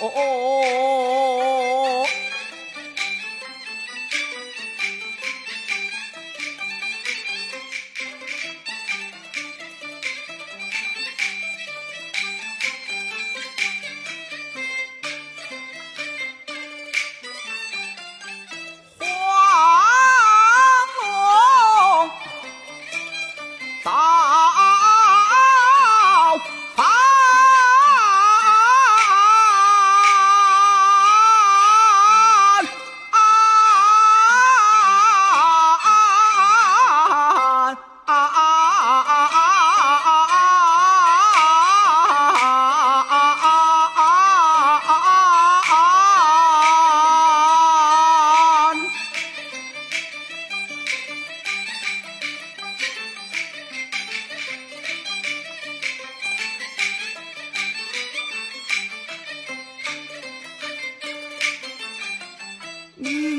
哦哦哦哦 Mm.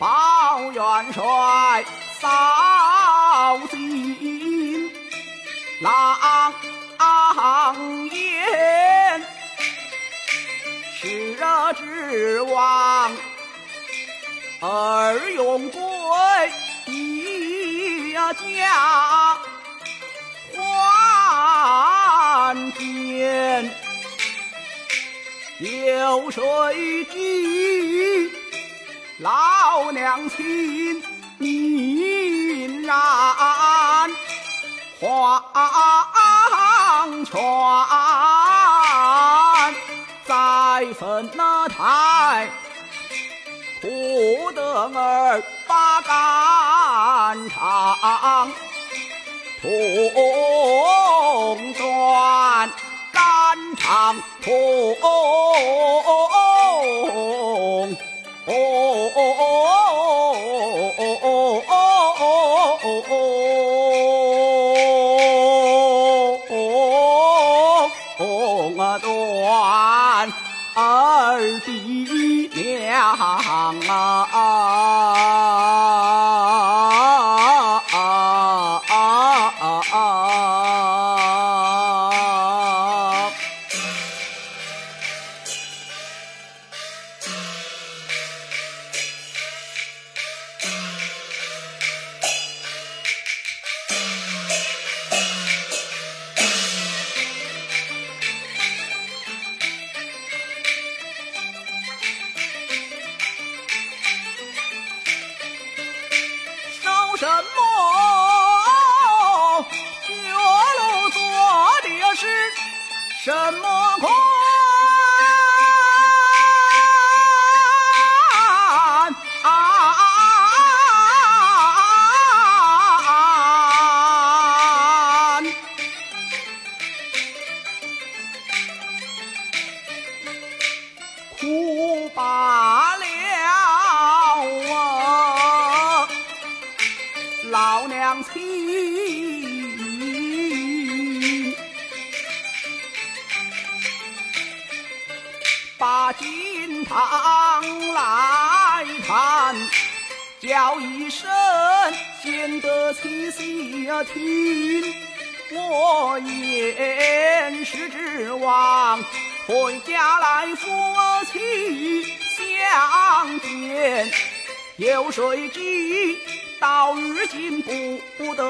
报元帅扫尽狼烟，十日之亡而永归一家，还剑有谁知？老娘亲你然黄泉，再分那台苦得儿把肝肠痛断。肝肠痛，断二弟娘啊！什么苦？把金堂来看，叫一声显得仔细听。我言是指望回家来夫妻相见，有谁知？到如今不得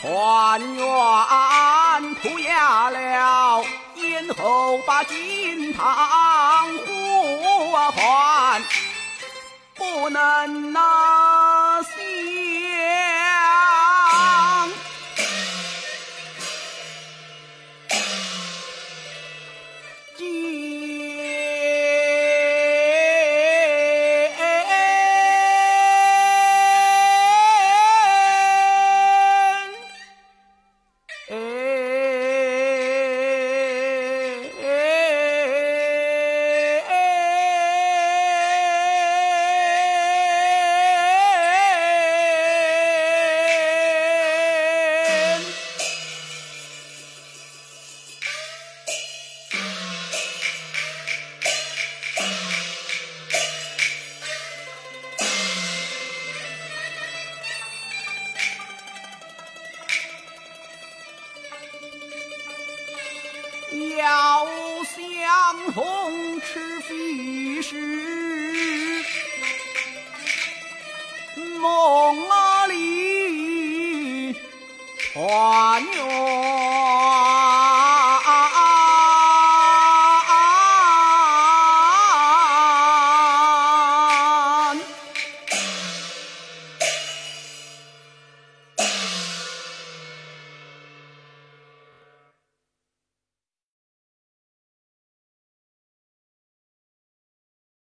团圆，苦哑了先后把金堂呼患，不能纳西。